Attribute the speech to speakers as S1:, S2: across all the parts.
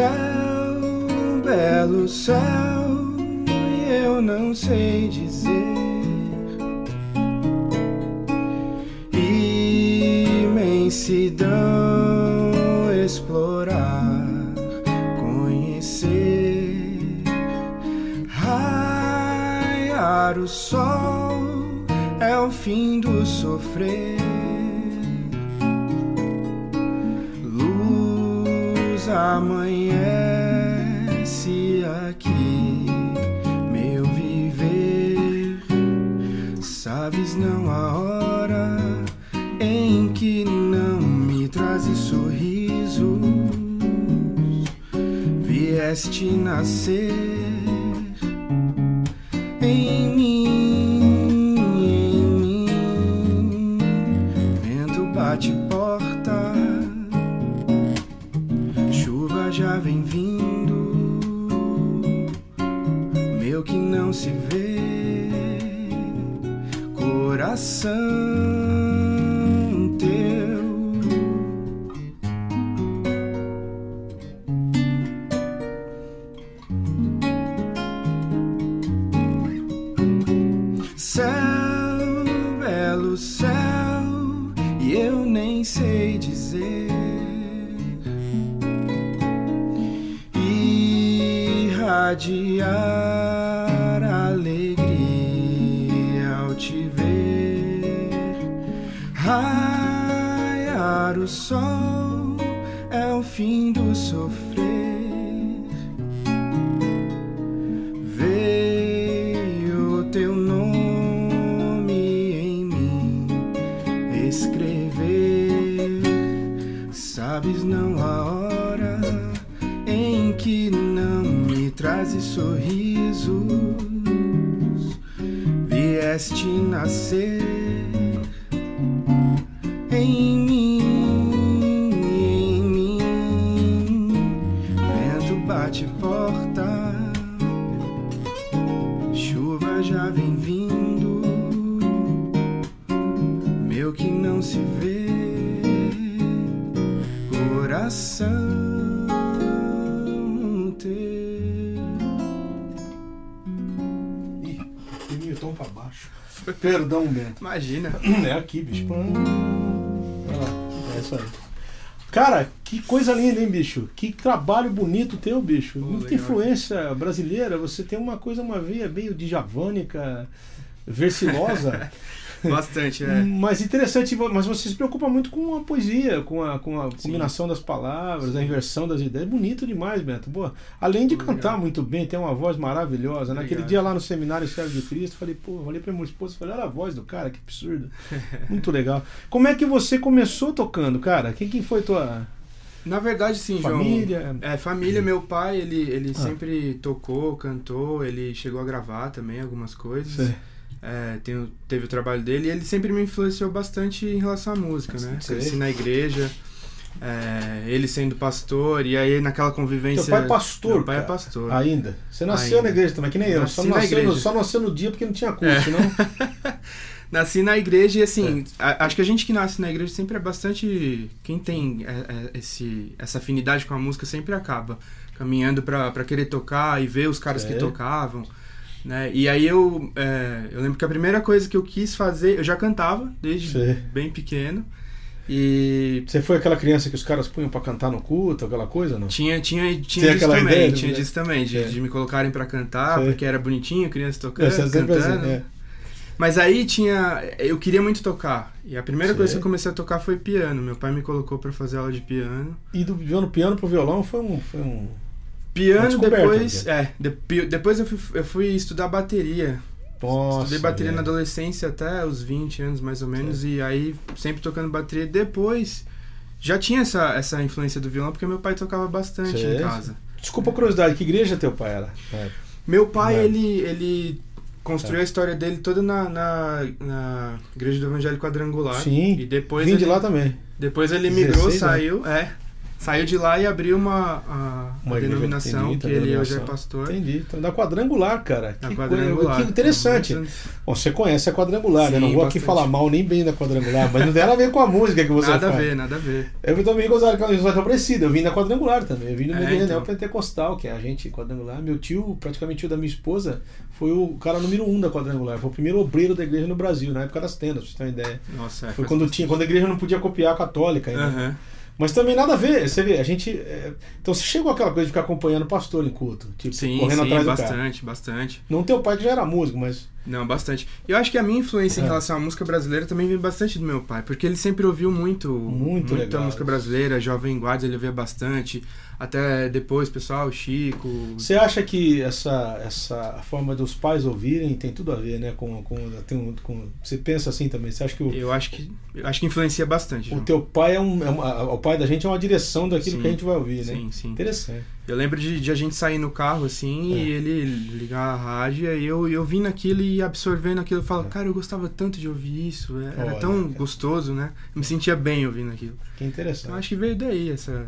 S1: Céu, belo céu, eu não sei dizer. Imensidão, explorar, conhecer, raiar o sol é o fim do sofrer. Amanhece aqui, meu viver. Sabes não a hora em que não me trazes sorrisos. Vieste nascer em mim, já vem vindo. Meu que não se vê, coração Sabes não a hora em que não me trazes sorrisos. Vieste nascer
S2: Perdão, Bento.
S1: Imagina.
S2: É aqui, bicho. Lá. É isso aí. Cara, que coisa linda, hein, bicho? Que trabalho bonito teu, bicho. Muita
S1: legal.
S2: influência brasileira. Você tem uma coisa, uma veia meio dijavânica, versilosa.
S1: Bastante, né?
S2: Mas interessante, mas você se preocupa muito com a poesia, com a, com a combinação das palavras, a inversão das ideias. Bonito demais, Beto. Boa. Além de cantar muito bem, tem uma voz maravilhosa. Naquele dia lá no seminário Servo de Cristo, falei, pô, olhei pra minha esposa e falei, olha a voz do cara, que absurdo. muito legal. Como é que você começou tocando, cara? Quem que foi tua
S1: Na verdade, sim, João.
S2: família?
S1: É, família, meu pai, ele, ele
S2: Ah.
S1: sempre tocou, cantou, ele chegou a gravar também algumas coisas.
S2: Sei.
S1: É, tem teve o trabalho dele e ele sempre me influenciou bastante em relação à música, né? Cresci na igreja, é, ele sendo pastor, e aí naquela convivência.
S2: Teu pai é pastor,
S1: Meu pai é
S2: cara.
S1: pastor.
S2: Ainda. Você nasceu
S1: Ainda.
S2: na igreja também, que nem eu. Só
S1: Nasci na
S2: nasceu, no,
S1: igreja.
S2: só nasceu no dia porque não tinha curso,
S1: É.
S2: senão.
S1: Nasci na igreja e assim,
S2: É.
S1: a- acho que a gente que nasce na igreja sempre é bastante. Quem tem é, é, esse, essa afinidade com a música sempre acaba caminhando pra pra querer tocar e ver os caras que
S2: É.
S1: tocavam. Né? E aí eu, é, eu lembro que a primeira coisa que eu quis fazer, eu já cantava desde
S2: Sei.
S1: bem pequeno. E
S2: Você foi aquela criança que os caras punham pra cantar no culto, aquela coisa, não?
S1: tinha, tinha, tinha disso
S2: aquela
S1: também,
S2: ideia,
S1: tinha disso também, de,
S2: É.
S1: de me colocarem pra cantar, porque era bonitinho, criança tocando,
S2: é
S1: cantando.
S2: assim, é.
S1: Mas aí tinha. Eu queria muito tocar. E a primeira coisa que eu comecei a tocar foi piano. Meu pai me colocou pra fazer aula de piano.
S2: E do piano, piano pro violão foi um. Foi um...
S1: Piano
S2: descoberta,
S1: depois. É, de- depois eu fui, eu fui estudar bateria.
S2: Nossa,
S1: Estudei bateria
S2: velho.
S1: na adolescência até os 20 anos mais ou menos. E aí sempre tocando bateria. Depois já tinha essa, essa influência do violão, porque meu pai tocava bastante em casa.
S2: Desculpa a curiosidade, que igreja teu pai era? É.
S1: Meu pai,
S2: É.
S1: ele, ele construiu a história dele toda na, na, na Igreja do Evangelho Quadrangular.
S2: Sim,
S1: E depois
S2: Vim
S1: ele,
S2: de lá também.
S1: Depois ele migrou,
S2: 16 anos.
S1: saiu, é. Saiu de lá e abriu uma, a,
S2: Uma
S1: a denominação,
S2: entendi,
S1: que ele hoje é pastor.
S2: Entendi. Então, da quadrangular, cara.
S1: Na
S2: que,
S1: quadrangular.
S2: coisa- que interessante. Bom, você conhece a quadrangular, né?
S1: Sim,
S2: Não vou aqui
S1: bastante.
S2: falar mal nem bem da quadrangular, mas não tem nada a ver com a música que você
S1: Nada
S2: faz.
S1: a ver, nada a ver.
S2: Eu também gostava de canção parecida. Eu vim da quadrangular também. Eu vim
S1: É,
S2: meu
S1: então.
S2: então. pentecostal, que é a gente quadrangular. Meu tio, praticamente tio da minha esposa, foi o cara número um da quadrangular. Foi o primeiro obreiro da igreja no Brasil, na época das tendas, pra você ter uma ideia.
S1: Nossa, é,
S2: Foi quando tinha, quando a igreja não podia copiar a católica ainda.
S1: Aham.
S2: Mas também nada a ver, você vê, a gente. é, Então você chegou aquela coisa de ficar acompanhando o pastor em culto, tipo,
S1: Sim,
S2: correndo
S1: sim,
S2: atrás do cara.
S1: bastante, bastante.
S2: Não teu pai que já era músico, mas.
S1: Não, bastante. Eu acho que a minha influência em
S2: É.
S1: relação à música brasileira também vem bastante do meu pai, porque ele sempre ouviu muito,
S2: Muito
S1: muita
S2: legal.
S1: música brasileira, Jovem Guarda ele ouvia bastante, até depois, pessoal, Chico.
S2: Você acha que essa, essa forma dos pais ouvirem tem tudo a ver, né? Com, com, tem um- com, você pensa assim também? Você acha que o,
S1: Eu acho que eu acho que influencia bastante.
S2: o
S1: João.
S2: teu pai é um. É um a- o pai da gente é uma direção daquilo
S1: Sim.
S2: que a gente vai ouvir, né?
S1: Sim, sim.
S2: Interessante.
S1: Eu lembro de, de a gente sair no carro assim
S2: É.
S1: e ele ligar a rádio e eu, eu vim naquilo e absorvendo aquilo. Eu falo,
S2: É.
S1: cara, eu gostava tanto de ouvir isso. é- Era
S2: Olha,
S1: tão
S2: cara.
S1: gostoso, né? Eu me sentia bem ouvindo aquilo.
S2: Que interessante.
S1: Então acho que veio daí essa.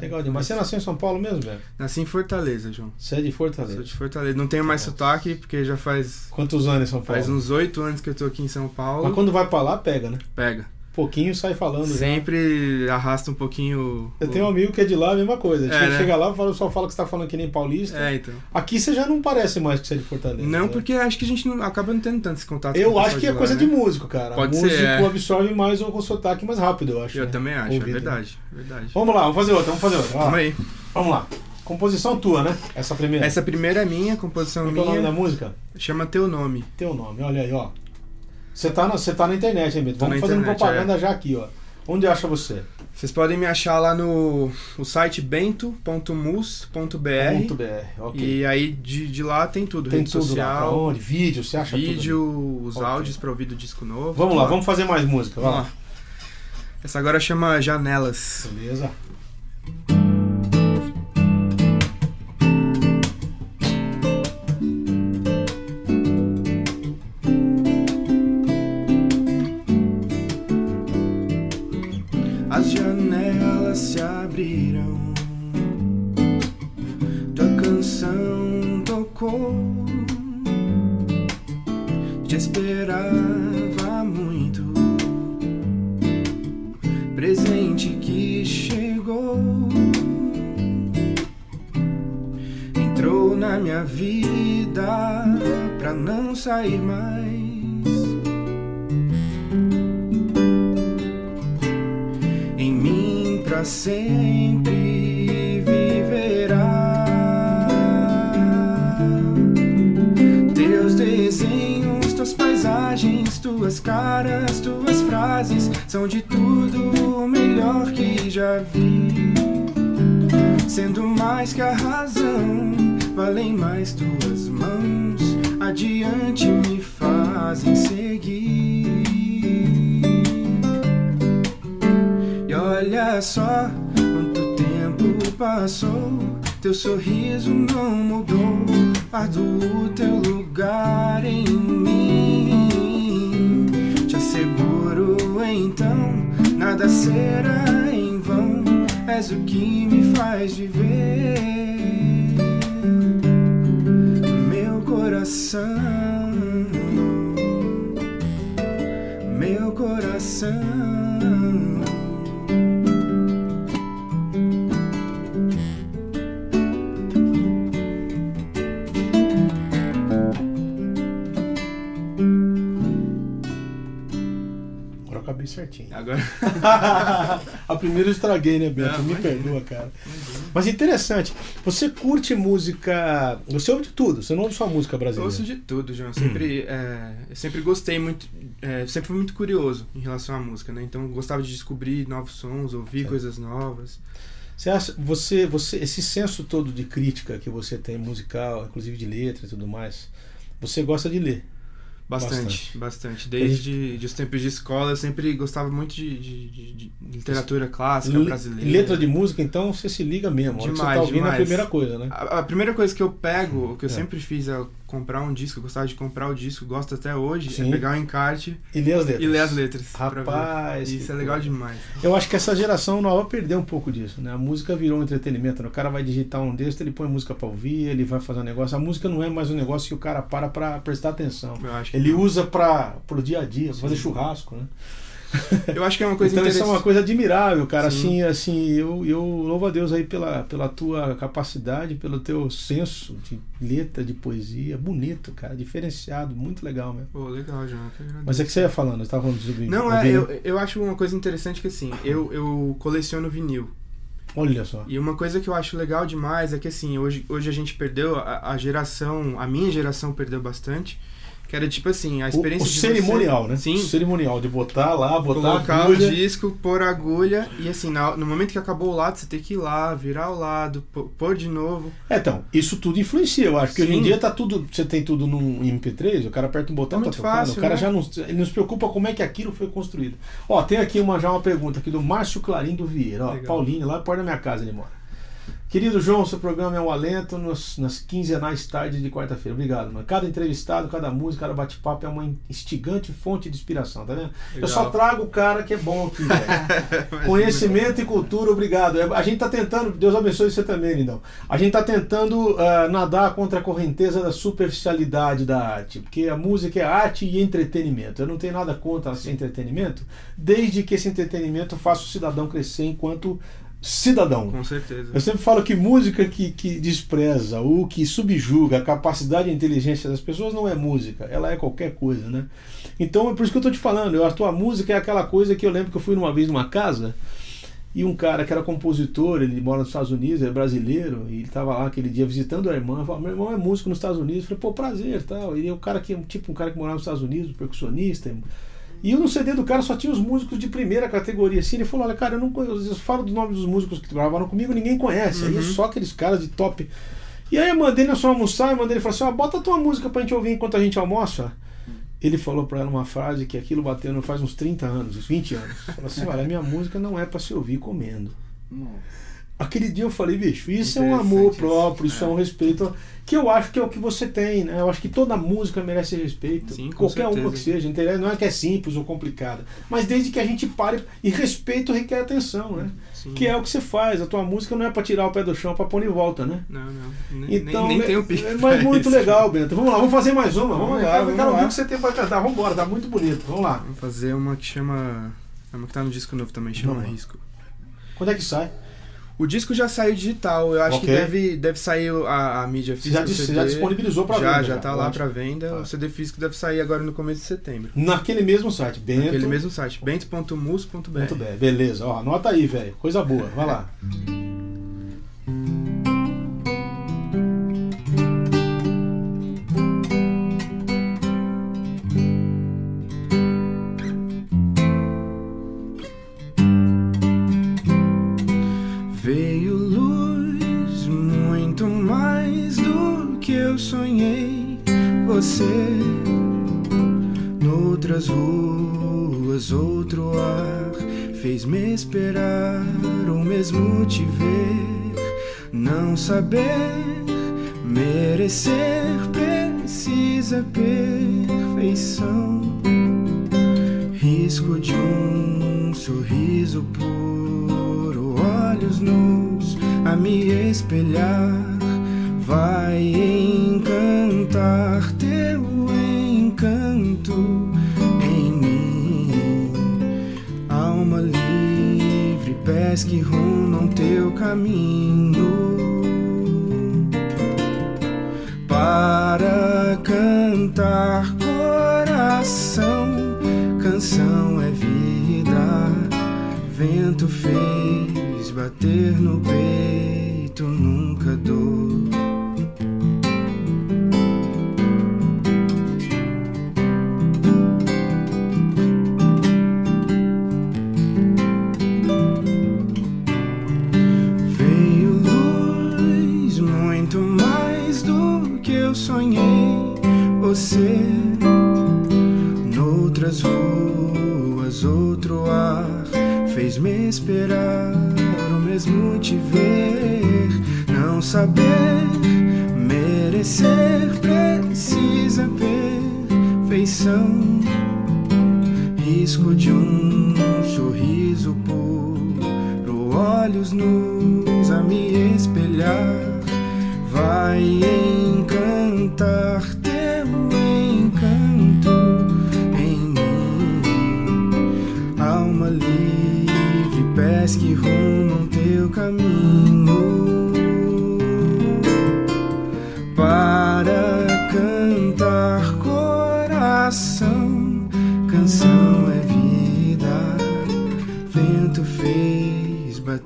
S2: Legal demais. Você nasceu em São Paulo mesmo, velho?
S1: Nasci em Fortaleza, João.
S2: Você é de Fortaleza.
S1: Sou de Fortaleza. Não tenho mais
S2: Nossa.
S1: sotaque, porque já faz,
S2: Quantos anos em São Paulo?
S1: faz uns oito anos que eu tô aqui em São Paulo.
S2: Mas quando vai pra lá, pega, né?
S1: Pega.
S2: Pouquinho sai falando. já.
S1: Sempre arrasta um pouquinho.
S2: Eu
S1: o-
S2: tenho um amigo que é de lá, a mesma coisa.
S1: É,
S2: Chega-
S1: né?
S2: Chega lá, fala- só fala que você tá falando que nem paulista.
S1: É, então.
S2: Aqui você já não parece mais que você é de Fortaleza.
S1: Não,
S2: né?
S1: porque acho que a gente não, acaba não tendo tanto esse contato
S2: Eu acho que é
S1: lá,
S2: coisa
S1: né?
S2: de músico, cara.
S1: Pode
S2: o
S1: ser,
S2: músico
S1: é.
S2: absorve mais o, sotaque mais rápido, eu acho.
S1: Eu
S2: né?
S1: também acho,
S2: Ouvido.
S1: é verdade. verdade.
S2: Vamos lá, vamos fazer outra, vamos fazer outra.
S1: Vamos aí.
S2: Vamos lá. Composição tua, né? Essa primeira.
S1: Essa primeira é minha, composição
S2: Qual que é o nome da
S1: minha.
S2: música?
S1: Chama Teu Nome.
S2: Teu nome, olha aí, ó. Você tá na, você tá na internet, hein, Beto?
S1: Tô
S2: Vamos fazendo
S1: internet,
S2: propaganda já aqui, ó. Onde acha você?
S1: Vocês podem me achar lá no o site bento.mus.br.
S2: Ponto .br, ok.
S1: E aí de, de lá tem tudo.
S2: Tem
S1: rede
S2: tudo lá,
S1: social,
S2: onde? Vídeo, você acha tudo
S1: vídeo, os
S2: Ok.
S1: áudios pra ouvir do disco novo.
S2: Vamos
S1: tudo
S2: lá, vamos fazer mais música,
S1: Vamos
S2: lá.
S1: lá. Essa agora chama Janelas.
S2: Beleza.
S1: Entrou na minha vida pra não sair mais. em mim pra sempre viverá. Teus desenhos, tuas paisagens, tuas caras, tuas frases são de tudo o melhor que já vi. Sendo mais que a razão, valem mais tuas mãos, adiante me fazem seguir. E olha só quanto tempo passou. Teu sorriso não mudou. Guardo o teu lugar em mim. Te asseguro então, nada será em vão. És o que me faz viver. Coração meu coração.
S2: Agora eu acabei certinho.
S1: Agora.
S2: a primeira eu estraguei, né, Beto?
S1: Não,
S2: Me perdoa, cara. Mas interessante. Você curte música. Você ouve de tudo, você não ouve só música
S1: Eu
S2: brasileira.
S1: ouço de tudo, João. Eu sempre, é, eu sempre gostei muito, é, sempre fui muito curioso em relação à música, né? Então eu gostava de descobrir novos sons, ouvir
S2: Certo.
S1: coisas novas.
S2: Você acha, você, você, esse senso todo de crítica que você tem musical, inclusive de letra e tudo mais, você gosta de ler.
S1: Bastante, bastante. Desde de os tempos de escola, eu sempre gostava muito de, de- de- literatura clássica
S2: Le-
S1: brasileira.
S2: Letra de música, então você se liga mesmo. A que você
S1: Demais,
S2: tá ouvindo é a
S1: demais.
S2: primeira coisa, né?
S1: A, a primeira coisa que eu pego, o que eu
S2: É.
S1: sempre fiz ao comprar um disco, gostava de comprar o disco, gosto até hoje,
S2: Sim.
S1: é pegar o encarte
S2: E ler as letras.
S1: e ler as letras.
S2: Rapaz,
S1: Isso é legal
S2: coisa.
S1: demais.
S2: Eu acho que essa geração nova perdeu um pouco disso, né? A música virou um entretenimento. né? O cara vai digitar um texto, ele põe música pra ouvir, ele vai fazer um negócio. A música não é mais um negócio que o cara para pra prestar atenção. Ele usa para pro dia a dia, pra fazer churrasco, né?
S1: eu acho que é uma coisa
S2: então isso é uma coisa admirável, cara.
S1: Sim.
S2: Assim, assim, eu, eu louvo a Deus aí pela, pela tua capacidade, pelo teu senso de letra, de poesia. Bonito, cara. Diferenciado, muito legal mesmo.
S1: Pô, legal, João.
S2: Mas é que você ia falando, você tava falando sobre
S1: Não, é, eu, eu acho uma coisa interessante que assim, eu, eu coleciono vinil.
S2: Olha só.
S1: E uma coisa que eu acho legal demais é que assim, hoje, hoje a gente perdeu, a, a geração, a minha geração perdeu bastante. Que era tipo assim, a
S2: O,
S1: experiência
S2: o
S1: de
S2: cerimonial,
S1: você,
S2: né?
S1: Sim.
S2: O cerimonial de botar lá, botar
S1: Colocar
S2: a
S1: o
S2: agulha.
S1: disco, pôr a agulha e assim, na- no momento que acabou o lado, você tem que ir lá, virar o lado, pô- pôr de novo.
S2: É, então, isso tudo influencia, eu acho. Porque hoje em
S1: Sim.
S2: dia tá tudo. Você tem tudo num MP3, o cara aperta um botão
S1: É
S2: tá
S1: muito
S2: tocando.
S1: fácil,
S2: o cara
S1: né?
S2: já não, ele não se preocupa como é que aquilo foi construído. Ó, tem aqui uma, já uma pergunta aqui do Márcio Clarim do Vieira. Ó,
S1: Legal.
S2: Paulinho, lá perto da minha casa ele mora. Querido João, seu programa é um alento nos, nas quinzenais tardes de quarta-feira. Obrigado, mano. Cada entrevistado, cada música, cada bate-papo é uma instigante fonte de inspiração, tá vendo? Eu só
S1: Legal.
S2: trago o cara que é bom aqui, velho. Conhecimento e cultura, obrigado. É, A gente está tentando, Deus abençoe você também, lindão. A gente está tentando ah, nadar contra a correnteza da superficialidade da arte, porque a música é arte e entretenimento. Eu não tenho nada contra esse entretenimento, desde que esse entretenimento faça o cidadão crescer enquanto cidadão.
S1: Com certeza.
S2: Eu sempre falo que música que, que despreza ou que subjuga a capacidade e a inteligência das pessoas não é música, ela é qualquer coisa, né? Então é por isso que eu tô te falando, eu, a tua música é aquela coisa que eu lembro que eu fui numa vez numa casa e um cara que era compositor, ele mora nos Estados Unidos, é brasileiro, e ele tava lá aquele dia visitando a irmã, falou, meu irmão é músico nos Estados Unidos, eu falei, pô, prazer, tal. E é o cara que tipo um cara que morava nos Estados Unidos, percussionista, e no CD do cara só tinha os músicos de primeira categoria. Assim, ele falou: Olha, cara, eu não conheço, eu falo dos nomes dos músicos que gravaram comigo, ninguém conhece. Aí é
S1: Uhum.
S2: só aqueles caras de top. E aí eu mandei nós só almoçar, eu mandei ele falou assim: ó, bota a tua música pra gente ouvir enquanto a gente almoça. Ele falou pra ela uma frase que aquilo bateu não faz uns 30 anos, uns 20 anos. Falou assim: olha, minha música não é pra se ouvir comendo. Aquele dia eu falei, bicho, isso é um amor próprio, isso é.
S1: É.
S2: um respeito que eu acho que é o que você tem, né? Eu acho que toda música merece respeito,
S1: Sim,
S2: qualquer uma
S1: certeza.
S2: que seja, entendeu? Não é que é simples ou complicada, mas desde que a gente pare e respeito requer atenção, né?
S1: Sim.
S2: Que é o que você faz. A tua música não é pra tirar o pé do chão, pra pôr em volta, né?
S1: Não, não. Nem,
S2: Então,
S1: nem, nem
S2: é-
S1: tem o pique.
S2: é, mas muito
S1: isso.
S2: legal, Bento. Vamos lá, vamos fazer mais uma. Vamos,
S1: Vamos
S2: lá, eu quero ouvir o que você tem pra cantar. Vamos embora, tá muito bonito. Vamos lá.
S1: Vamos fazer uma que chama. é Uma que tá no disco novo também, chama
S2: Vamos.
S1: Risco.
S2: Quando é que sai?
S1: O disco já saiu digital, eu acho
S2: Ok.
S1: que deve, deve sair a, a mídia
S2: Você já,
S1: física. o
S2: dis-
S1: CD.
S2: já disponibilizou
S1: já,
S2: venda?
S1: já tá lá
S2: Ótimo.
S1: pra venda.
S2: Tá.
S1: O CD físico deve sair agora no começo de setembro.
S2: Naquele mesmo site, Bento.
S1: Naquele mesmo site, bento.mus.br.
S2: Beleza. Ó, anota aí, velho. Coisa boa. Vai lá.
S1: Você, noutras ruas, outro ar, fez-me esperar ou mesmo te ver. Não saber, merecer, precisa perfeição. Risco de um sorriso puro, olhos nus a me espelhar. Vai encantar teu encanto em mim. Alma livre, pés que rumam teu caminho para cantar coração. Canção é vida, vento fez bater no peito, nunca dor.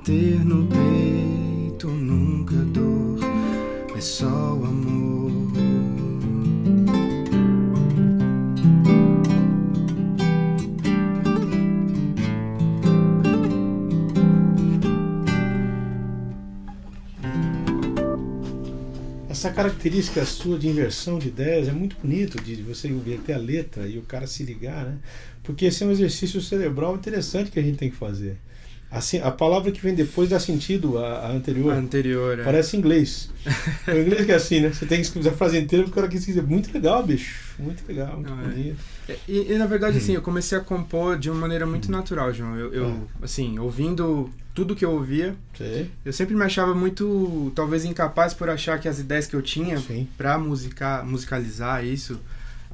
S1: Bater no peito, nunca dor, é só o amor.
S2: Essa característica sua de inversão de ideias é muito bonito, de você ver até a letra e o cara se ligar, né? Porque esse é um exercício cerebral interessante que a gente tem que fazer. Assim, a palavra que vem depois dá sentido à, à anterior.
S1: A anterior, é.
S2: Parece inglês. o inglês que é assim, né? Você tem que escrever a frase inteira porque o cara quis dizer. Muito legal, bicho. Muito legal, muito
S1: é.
S2: bonito.
S1: E, e, na verdade, assim, eu comecei a compor de uma maneira muito natural, João. Eu, eu
S2: Ah.
S1: assim, ouvindo tudo que eu ouvia,
S2: Sei.
S1: eu sempre me achava muito, talvez, incapaz por achar que as ideias que eu tinha
S2: Sim.
S1: pra musicar, musicalizar isso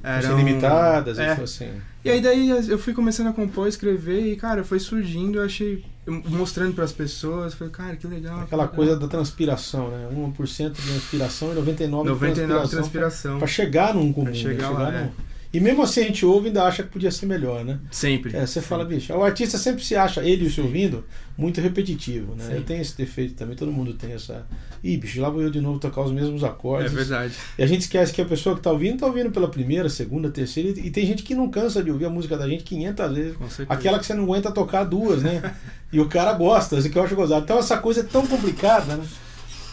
S2: Eram limitadas,
S1: É.
S2: assim.
S1: E aí daí eu fui começando a compor, escrever e, cara, foi surgindo, eu achei, mostrando pras pessoas, falei, cara, que legal.
S2: Aquela
S1: que
S2: coisa da transpiração, né? 1% de inspiração e 99%
S1: 99
S2: de transpiração.
S1: transpiração.
S2: Pra chegar num comum.
S1: Pra chegar
S2: né?
S1: lá,
S2: num-
S1: é.
S2: E mesmo assim a gente ouve e ainda acha que podia ser melhor, né?
S1: Sempre.
S2: É, você fala, bicho, o artista sempre se acha, ele e o se ouvindo, muito repetitivo, né?
S1: Sim.
S2: Eu tenho esse defeito também, todo mundo tem essa. Ih, bicho, lá vou eu de novo tocar os mesmos
S1: É
S2: acordes.
S1: verdade.
S2: E a gente esquece que a pessoa que tá ouvindo, tá ouvindo pela primeira, segunda, terceira, e e tem gente que não cansa de ouvir a música da gente 500 vezes.
S1: Com certeza.
S2: Aquela que você não aguenta tocar duas, né? e o cara gosta, isso que eu acho gozado. Então essa coisa é tão complicada, né?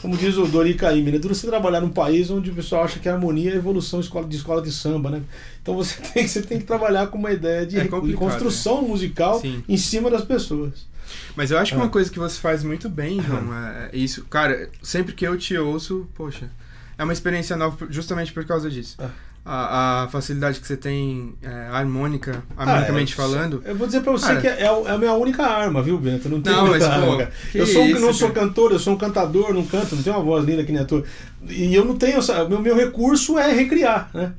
S2: Como diz o Dori Caymmi, é duro você trabalhar num país onde o pessoal acha que a harmonia é evolução de escola de, escola de samba, né? Então você tem, que- você tem que trabalhar com uma ideia de,
S1: É
S2: de construção musical
S1: Sim.
S2: em cima das pessoas.
S1: Mas eu acho que
S2: Ah.
S1: uma coisa que você faz muito bem, João, é é isso. Cara, sempre que eu te ouço, poxa, é uma experiência nova justamente por causa disso.
S2: Ah.
S1: A, a facilidade que você tem é, harmônica, harmonicamente
S2: Ah, é,
S1: falando.
S2: Eu vou dizer pra você
S1: Cara.
S2: que é, é a minha única arma, viu, Bento? Não tem
S1: Não, mas, pô,
S2: arma,
S1: que
S2: Eu sou,
S1: isso,
S2: não sou
S1: cara.
S2: cantor, eu sou um cantador, não canto, não tenho uma voz linda que nem a tua. E eu não tenho essa. Meu, meu recurso é recriar, né?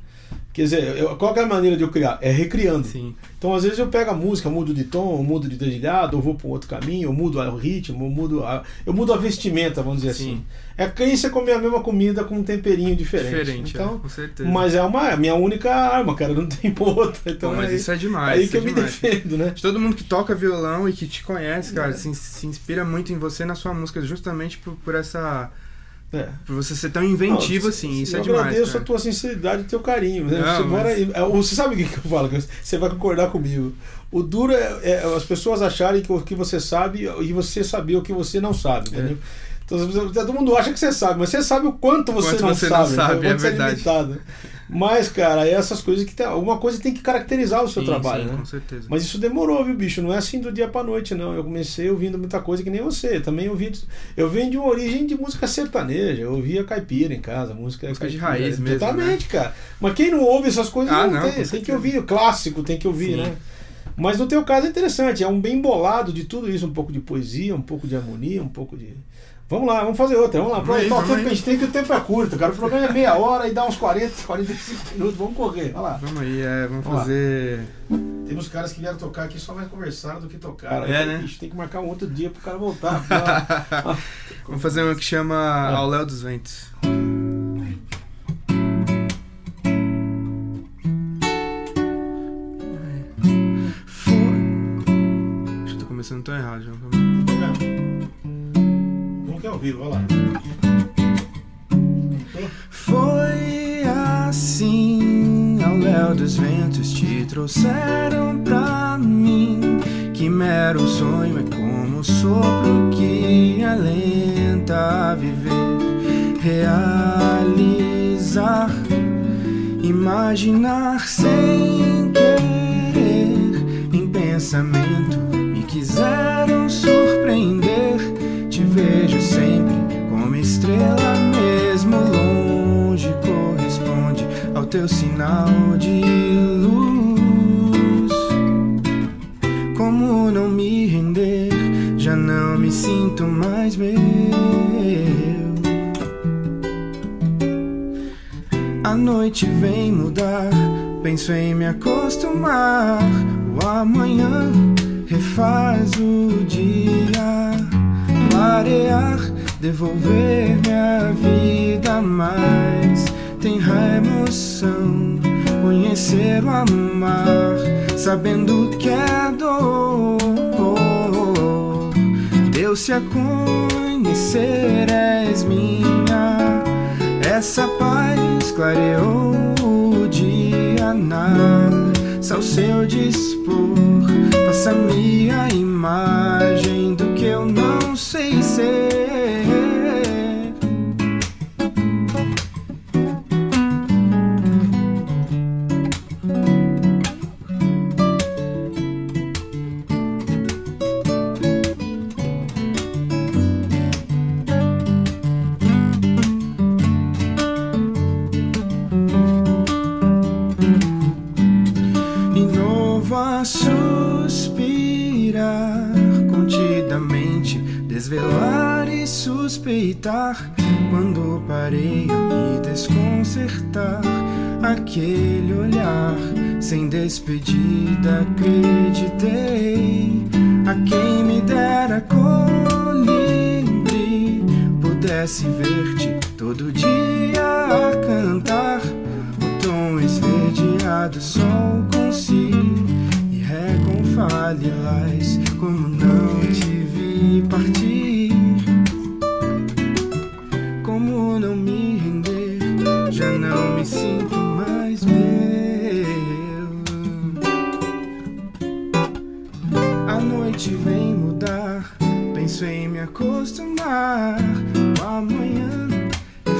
S2: Quer dizer, eu- qual que é a maneira de eu criar? É recriando.
S1: Sim.
S2: Então, às vezes, eu pego a música, mudo de tom, mudo de dedilhado, ou vou para um outro caminho, eu mudo o ritmo, eu mudo a, eu mudo a vestimenta, vamos dizer
S1: Sim.
S2: assim. É que é comer a mesma comida com um temperinho diferente.
S1: Diferente,
S2: então,
S1: é, com certeza.
S2: mas é uma é a minha única arma, cara, não tem outra. Então,
S1: Pô, mas
S2: é
S1: isso é demais.
S2: aí que
S1: é
S2: eu me defendo, né?
S1: De todo mundo que toca violão e que te conhece, cara,
S2: É.
S1: se, se inspira muito em você na sua música, justamente por, por essa.
S2: É.
S1: Por você ser tão inventivo
S2: Não,
S1: assim. Isso
S2: eu
S1: é demais.
S2: agradeço
S1: cara.
S2: a tua sinceridade e teu carinho. Né?
S1: Não,
S2: você,
S1: mas-
S2: mora aí- é, você sabe o que, eu falo? Você vai concordar comigo. O duro é, é as pessoas acharem que o que você sabe e você saber o que você não sabe,
S1: É.
S2: entendeu? Então as pessoas- todo mundo acha que você sabe, mas você sabe o quanto você,
S1: Quanto
S2: não,
S1: você não
S2: sabe,
S1: sabe,
S2: entendeu?
S1: é
S2: você
S1: verdade.
S2: limitado. Mas, cara, é essas coisas que tem, alguma coisa tem que caracterizar o seu
S1: Sim,
S2: trabalho,
S1: sim,
S2: né?
S1: com certeza.
S2: Mas isso demorou, viu, bicho? Não é assim do dia pra noite, não. Eu comecei ouvindo muita coisa que nem você. Também ouvi. Eu venho de uma origem de música sertaneja. Eu ouvia caipira em casa, música,
S1: Música de raiz mesmo,
S2: Totalmente, cara. Mas quem não ouve essas coisas
S1: Ah,
S2: não,
S1: não,
S2: tem. Tem que ouvir. O clássico tem que ouvir,
S1: Sim.
S2: né? Mas no teu caso é interessante. É um bem bolado de tudo isso. Um pouco de poesia, um pouco de harmonia, um pouco de. Vamos lá, vamos fazer outra. Vamos lá.
S1: Vamos
S2: Aproveitar o
S1: vamos
S2: tempo
S1: aí.
S2: que a gente tem, que o tempo é curto, cara. O programa é meia hora e dá uns 40, 45 minutos. Vamos correr. Vai lá.
S1: Vamos aí, é, vamos
S2: Vamos lá.
S1: fazer.
S2: Tem uns caras que vieram tocar aqui só mais conversaram do que tocaram.
S1: É,
S2: Aí
S1: né?
S2: "Bicho, tem que marcar um outro dia pro cara voltar. Ah,
S1: Vamos fazer uma que chama Ao Léo dos Ventos. Foi. Acho que tô começando tão errado, João.
S2: Vamos ao vivo, vai lá.
S1: Foi assim, ao léu dos ventos te trouxeram pra mim. Que mero sonho é como um sopro que alenta viver, realizar, imaginar sem querer. Em pensamento me quiseram seu sinal de luz. Como não me render? Já não me sinto mais meu. A noite vem mudar, penso em me acostumar. O amanhã refaz o dia, clarear, devolver minha vida mais. Tem a emoção, conhecer o amar, sabendo que é dor. Deus se a conhecer és minha, essa paz clareou o dia na ao seu dispor. Faça-me a imagem do que eu não sei ser. Aquele olhar. Sem despedida, acreditei a quem me dera colibri. Pudesse ver-te todo dia a cantar o tom esverdeado, sol com si. E lilás, como não te vi partir. Como não me render, já não me sinto mais meu. A noite vem mudar, penso em me acostumar. O amanhã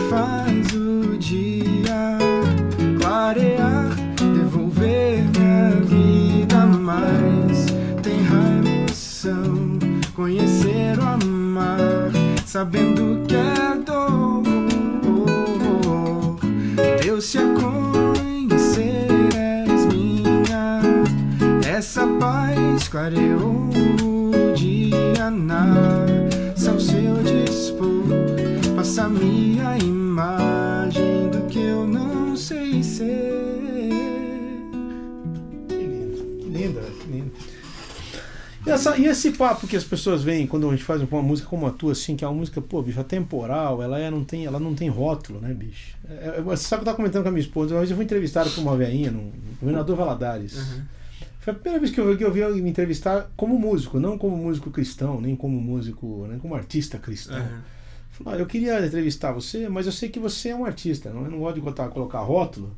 S1: faz o dia clarear, devolver minha vida mais. Tem emoção, conhecer o amar, sabendo que é clareou o dia na ao seu dispor. Faça-me a imagem do que eu não sei ser.
S2: Que lindo, que linda, que lindo. E, essa- e esse papo que as pessoas veem quando a gente faz uma música como a tua, assim, que é uma música, pô, bicho, atemporal, ela, é, não, tem, ela não tem rótulo, né, bicho? É, é, você sabe que eu tava comentando com a minha esposa, uma vez eu fui entrevistado por uma veinha, no governador Valadares. Foi a primeira vez que eu, que eu vi alguém me entrevistar como músico, não como músico cristão, nem como músico, nem como artista cristão.
S1: Aham.
S2: Falou, "Ah, eu queria entrevistar você, mas eu sei que você é um artista, não, eu não gosto de botar, colocar rótulo,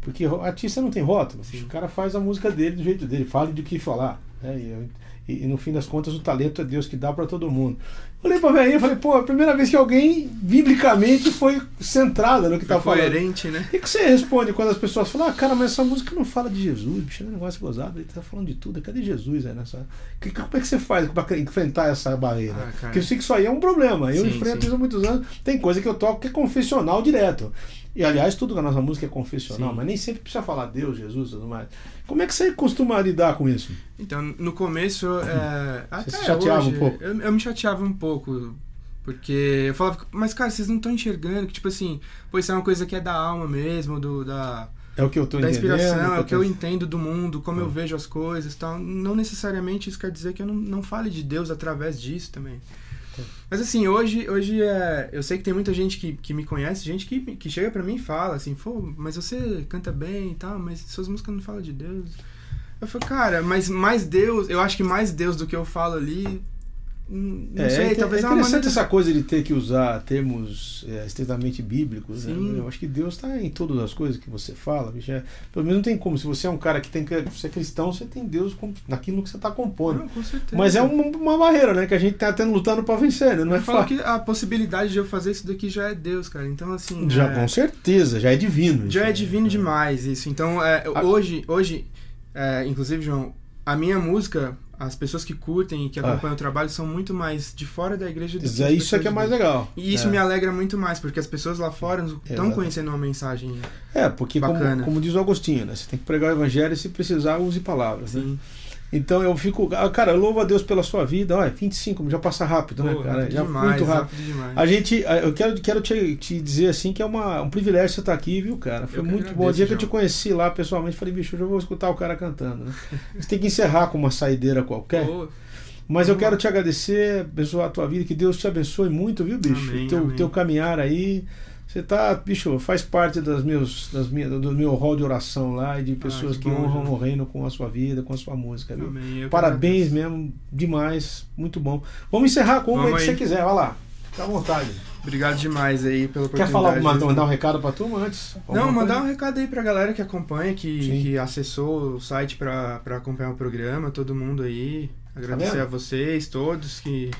S2: porque artista não tem rótulo.
S1: Sim.
S2: O cara faz a música dele do jeito dele, fala do que falar. né? E, e- e no fim das contas o talento é Deus que dá pra todo mundo. Olhei pra velhinha e falei, pô, é a primeira vez que alguém biblicamente foi centrada no que tá
S1: Foi
S2: falando.
S1: coerente, né?
S2: O que, que você responde quando as pessoas falam, ah, cara, mas essa música não fala de Jesus, bicho, é um negócio gozado, ele tá falando de tudo, cadê Jesus aí nessa. Que, como é que você faz pra enfrentar essa barreira?
S1: Ah.
S2: Porque eu sei que isso aí é um problema. Eu
S1: Sim,
S2: enfrento
S1: sim.
S2: isso há muitos anos. Tem coisa que eu toco que é confessional direto. E aliás, tudo na nossa música é confessional,
S1: Sim.
S2: mas nem sempre precisa falar Deus, Jesus e tudo mais. Como é que você costuma lidar com isso?
S1: Então, no começo, é, até
S2: se chateava
S1: hoje,
S2: um pouco?
S1: Eu, eu me chateava um pouco, porque eu falava, mas cara, vocês não estão enxergando que, tipo assim, pô, isso é uma coisa que é da alma mesmo, do, da,
S2: É o que eu tô
S1: da
S2: entendendo.
S1: inspiração, é o que eu entendo do mundo, como eu
S2: Ah.
S1: vejo as coisas e tal. Não necessariamente isso quer dizer que eu não, não fale de Deus através disso também.
S2: Tá.
S1: Mas assim, hoje, hoje é, eu sei que tem muita gente que, que me conhece, gente que, que chega pra mim e fala assim, pô, mas você canta bem e tal, mas suas músicas não falam de Deus. Eu falo, cara, mas mais Deus, eu acho que mais Deus do que eu falo ali, não
S2: É,
S1: sei,
S2: é,
S1: talvez
S2: é
S1: é
S2: interessante
S1: maneira...
S2: essa coisa de ter que usar termos é, estritamente bíblicos. né? Eu acho que Deus está em todas as coisas que você fala. bicho, é- pelo menos não tem como. Se você é um cara que tem que você é cristão, você tem Deus naquilo que você está compondo.
S1: Não, com.
S2: Mas é uma, uma barreira, né? Que a gente tá tendo lutando para vencer, né? Não é
S1: Eu falo
S2: fácil.
S1: que a possibilidade de eu fazer isso daqui já é Deus, cara. Então, assim.
S2: Já
S1: é-
S2: com certeza, já é divino.
S1: Já
S2: isso,
S1: é
S2: né?
S1: divino demais isso. Então, é,
S2: A-
S1: hoje, hoje é, inclusive, João, a minha música, as pessoas que curtem e que acompanham o trabalho são muito mais de fora da igreja do que
S2: Isso, é, isso é que é mais legal.
S1: E isso
S2: é.
S1: me alegra muito mais, porque as pessoas lá fora estão
S2: Exato.
S1: conhecendo uma mensagem.
S2: É, porque como,
S1: Bacana.
S2: como diz o Agostinho, né? Você tem que pregar o evangelho e se precisar, use palavras. né? Então eu fico. ah, Cara, eu louvo a Deus pela sua vida. Olha, 25, já passa rápido, né,
S1: pô,
S2: cara?
S1: rápido
S2: Já
S1: demais,
S2: muito rápido.
S1: rápido demais.
S2: A gente, ah, eu quero, quero te, te dizer assim que é uma, um privilégio você estar aqui, viu, cara? Foi
S1: Eu
S2: muito bom. O dia que eu te
S1: João.
S2: conheci lá pessoalmente, falei, bicho, eu já vou escutar o cara cantando, né? Você tem que encerrar com uma saideira qualquer.
S1: Pô,
S2: Mas eu quero te agradecer, abençoar a tua vida, que Deus te abençoe muito, viu, bicho?
S1: Amém,
S2: teu,
S1: amém.
S2: teu caminhar aí. Você tá, bicho, faz parte das meus, das minhas, do meu rol de oração lá e de pessoas
S1: que
S2: que,
S1: bom,
S2: honram o reino com a sua vida, com a sua música, viu?
S1: amém,
S2: Parabéns mesmo, demais, muito bom. Vamos encerrar com uma
S1: Vamos
S2: que você quiser, vai lá. Fica à vontade.
S1: Obrigado demais aí pela
S2: Quer
S1: oportunidade.
S2: falar alguma, mandar um recado pra turma antes?
S1: Não, mandar um
S2: coisa?
S1: recado aí pra galera que acompanha, que,
S2: Sim.
S1: que acessou o site pra, pra acompanhar o programa, todo mundo aí. Agradecer
S2: vendo?
S1: a vocês, todos que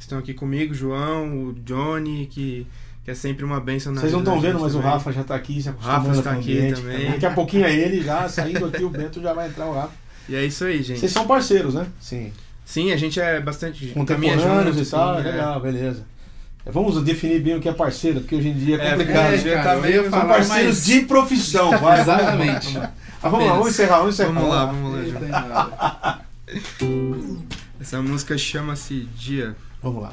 S1: estão aqui comigo, João, o Johnny, que, que é sempre uma bênção na
S2: Vocês não estão vendo, mas o
S1: também.
S2: Rafa já tá aqui, se
S1: Rafa está
S2: o
S1: aqui
S2: ambiente,
S1: também.
S2: Daqui a pouquinho é ele já, saindo aqui, o Bento já vai entrar o Rafa.
S1: E é isso aí, gente.
S2: Vocês são parceiros, né? Sim.
S1: Sim, a gente é bastante.
S2: Contemporâneos
S1: junto,
S2: e tal,
S1: assim, é.
S2: legal, beleza. Vamos definir bem o que é parceiro, porque hoje em dia é
S1: É,
S2: complicado.
S1: é, tá
S3: cara, eu
S1: meio-
S3: falar,
S2: parceiros
S3: mas-
S2: de profissão, vai.
S3: Exatamente.
S2: Ah, vamos lá, vamos encerrar, vamos encerrar.
S1: Vamos lá, vamos lá. Essa música chama-se Dia.
S2: Vamos lá.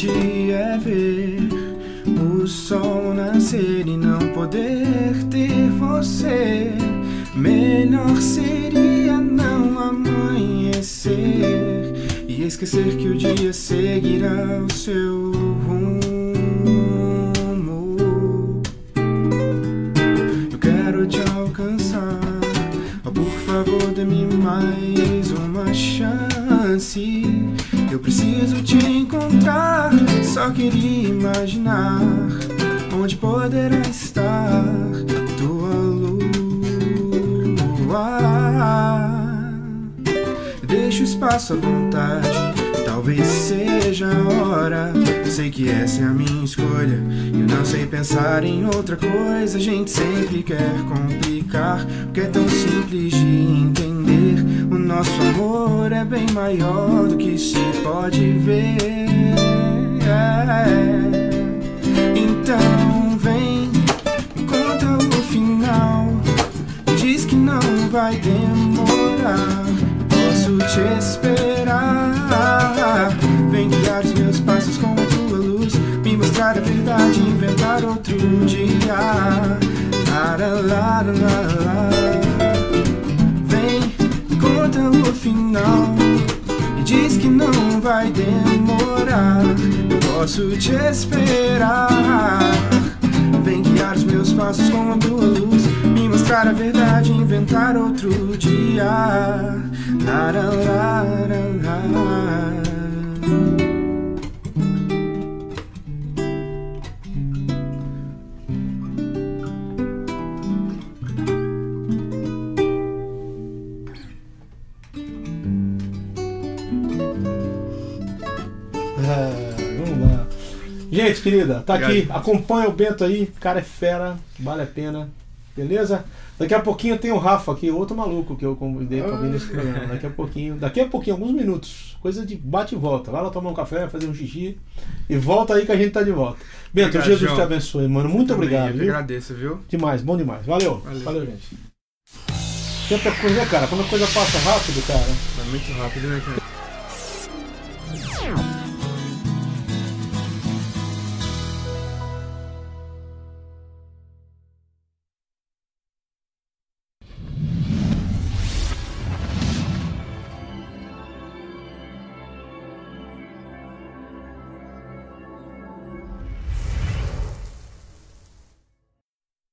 S1: Triste é ver o sol nascer e não poder ter você. Melhor seria não amanhecer e esquecer que o dia seguirá o seu queria imaginar onde poderá estar tua lua. Deixa o espaço à vontade. Talvez seja a hora. Sei que essa é a minha escolha. Eu não sei pensar em outra coisa. A gente sempre quer complicar. Porque é tão simples de entender. O nosso amor é bem maior do que se pode ver. Então vem, conta o final. Diz que não vai demorar. Posso te esperar. Vem guiar os meus passos com a tua luz. Me mostrar a verdade, inventar outro dia. Vem, conta o final. E diz que não vai demorar. Posso te esperar. Vem guiar os meus passos com a tua luz. Me mostrar a verdade, inventar outro dia. Lara, lara, lara.
S2: É, Gente, querida, tá aqui.
S1: Obrigado.
S2: Acompanha o Bento aí. O cara é fera, vale a pena. Beleza? Daqui a pouquinho tem o Rafa aqui, outro maluco que eu convidei pra vir nesse programa. Daqui a pouquinho, daqui a pouquinho, alguns minutos. Coisa de bate e volta. Vai lá tomar um café, fazer um xixi e volta aí que a gente tá de volta. Bento,
S1: Obrigado,
S2: Jesus
S1: João.
S2: te abençoe, mano. Muito obrigado,
S1: Eu
S2: viu?
S1: agradeço, viu?
S2: Demais, bom demais. Valeu.
S1: Valeu.
S2: Valeu, gente. Tanta coisa, cara? Quando a coisa passa rápido, cara.
S1: Tá muito rápido, né, cara?